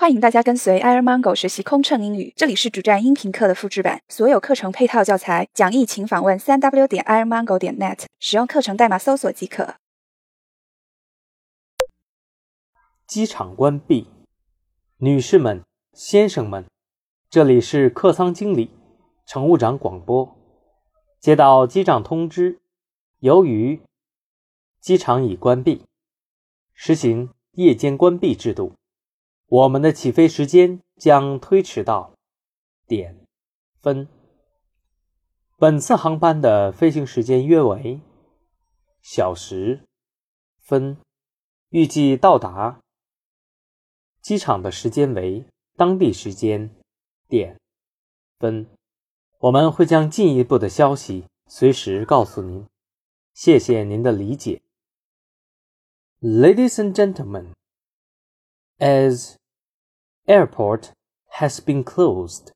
欢迎大家跟随 Air Mango 学习空乘英语，这里是主站音频课的复制版，所有课程配套教材讲义，请访问三 w 点 airmango 点 net，使用课程代码搜索即可。机场关闭，女士们、先生们，这里是客舱经理、乘务长广播。接到机长通知，由于机场已关闭，实行夜间关闭制度。我们的起飞时间将推迟到点分。本次航班的飞行时间约为小时分，预计到达机场的时间为当地时间点分。我们会将进一步的消息随时告诉您。谢谢您的理解，Ladies and gentlemen. As airport has been closed,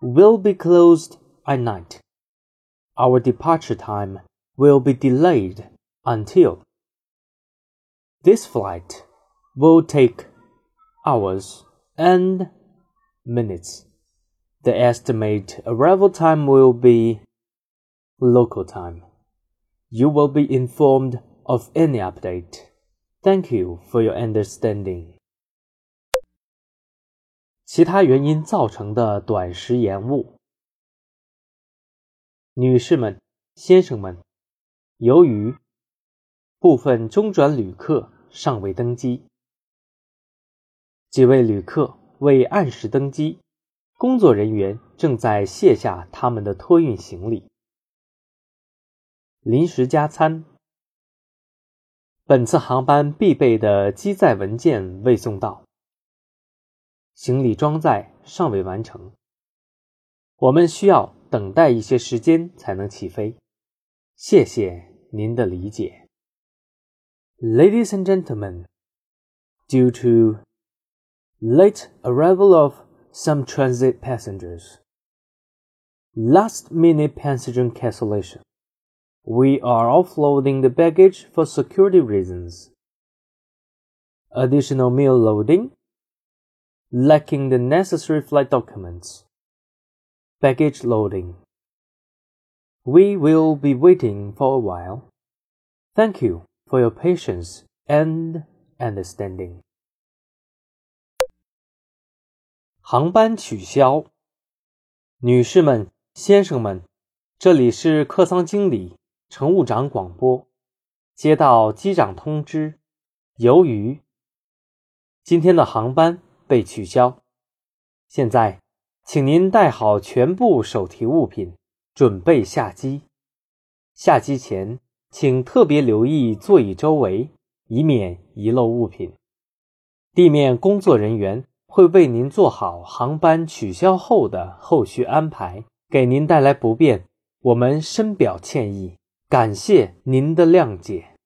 will be closed at night. Our departure time will be delayed until this flight will take hours and minutes. The estimate arrival time will be local time. You will be informed of any update. Thank you for your understanding. 其他原因造成的短时延误，女士们、先生们，由于部分中转旅客尚未登机，几位旅客未按时登机，工作人员正在卸下他们的托运行李。临时加餐，本次航班必备的机载文件未送到。行李装载尚未完成，我们需要等待一些时间才能起飞。谢谢您的理解，Ladies and gentlemen. Due to late arrival of some transit passengers, last-minute passenger cancellation, we are offloading the baggage for security reasons. Additional meal loading lacking the necessary flight documents. Baggage loading. We will be waiting for a while. Thank you for your patience and understanding. 航班取消，女士们、先生们，这里是客舱经理、乘务长广播。接到机长通知，由于今天的航班。 被取消。现在，请您带好全部手提物品，准备下机。下机前，请特别留意座椅周围，以免遗漏物品。地面工作人员会为您做好航班取消后的后续安排，给您带来不便，我们深表歉意，感谢您的谅解。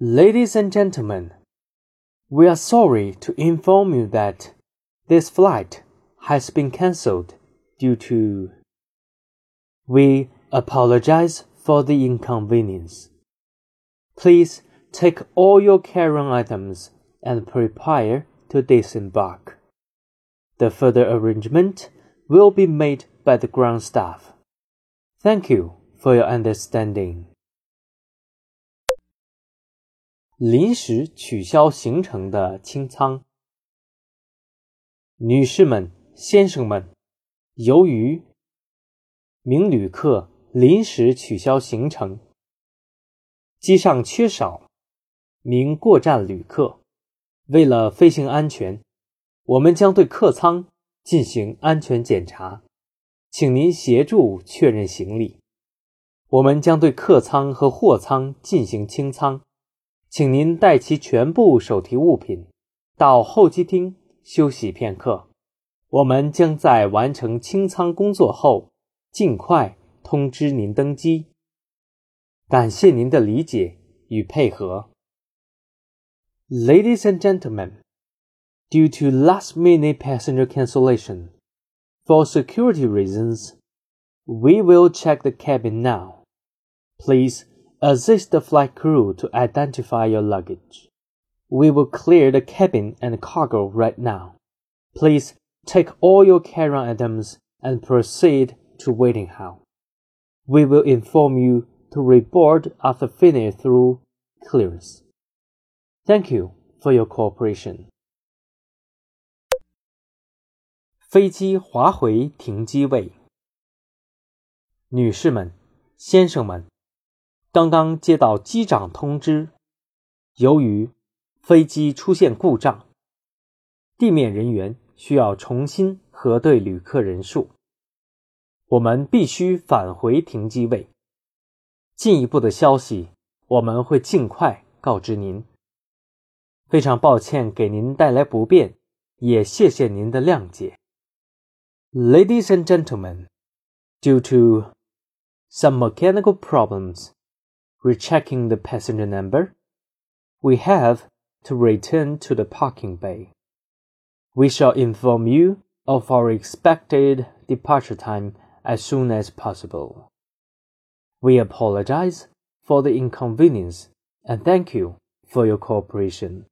Ladies and gentlemen. We are sorry to inform you that this flight has been cancelled due to. We apologize for the inconvenience. Please take all your carry-on items and prepare to disembark. The further arrangement will be made by the ground staff. Thank you for your understanding. 临时取消行程的清仓，女士们、先生们，由于名旅客临时取消行程，机上缺少名过站旅客，为了飞行安全，我们将对客舱进行安全检查，请您协助确认行李。我们将对客舱和货舱进行清仓。请您带齐全部手提物品，到候机厅休息片刻。我们将在完成清舱工作后，尽快通知您登机。感谢您的理解与配合。Ladies and gentlemen, due to last-minute passenger cancellation, for security reasons, we will check the cabin now. Please assist the flight crew to identify your luggage. We will clear the cabin and cargo right now. Please take all your carry-on items and proceed to waiting hall. We will inform you to report after finish through clearance. Thank you for your cooperation. 飞机滑回停机位。女士们、先生们， 刚刚接到机长通知，由于飞机出现故障，地面人员需要重新核对旅客人数。我们必须返回停机位。进一步的消息，我们会尽快告知您。非常抱歉给您带来不便，也谢谢您的谅解。Ladies and gentlemen, due to some mechanical problems rechecking the passenger number, we have to return to the parking bay. We shall inform you of our expected departure time as soon as possible. We apologize for the inconvenience and thank you for your cooperation.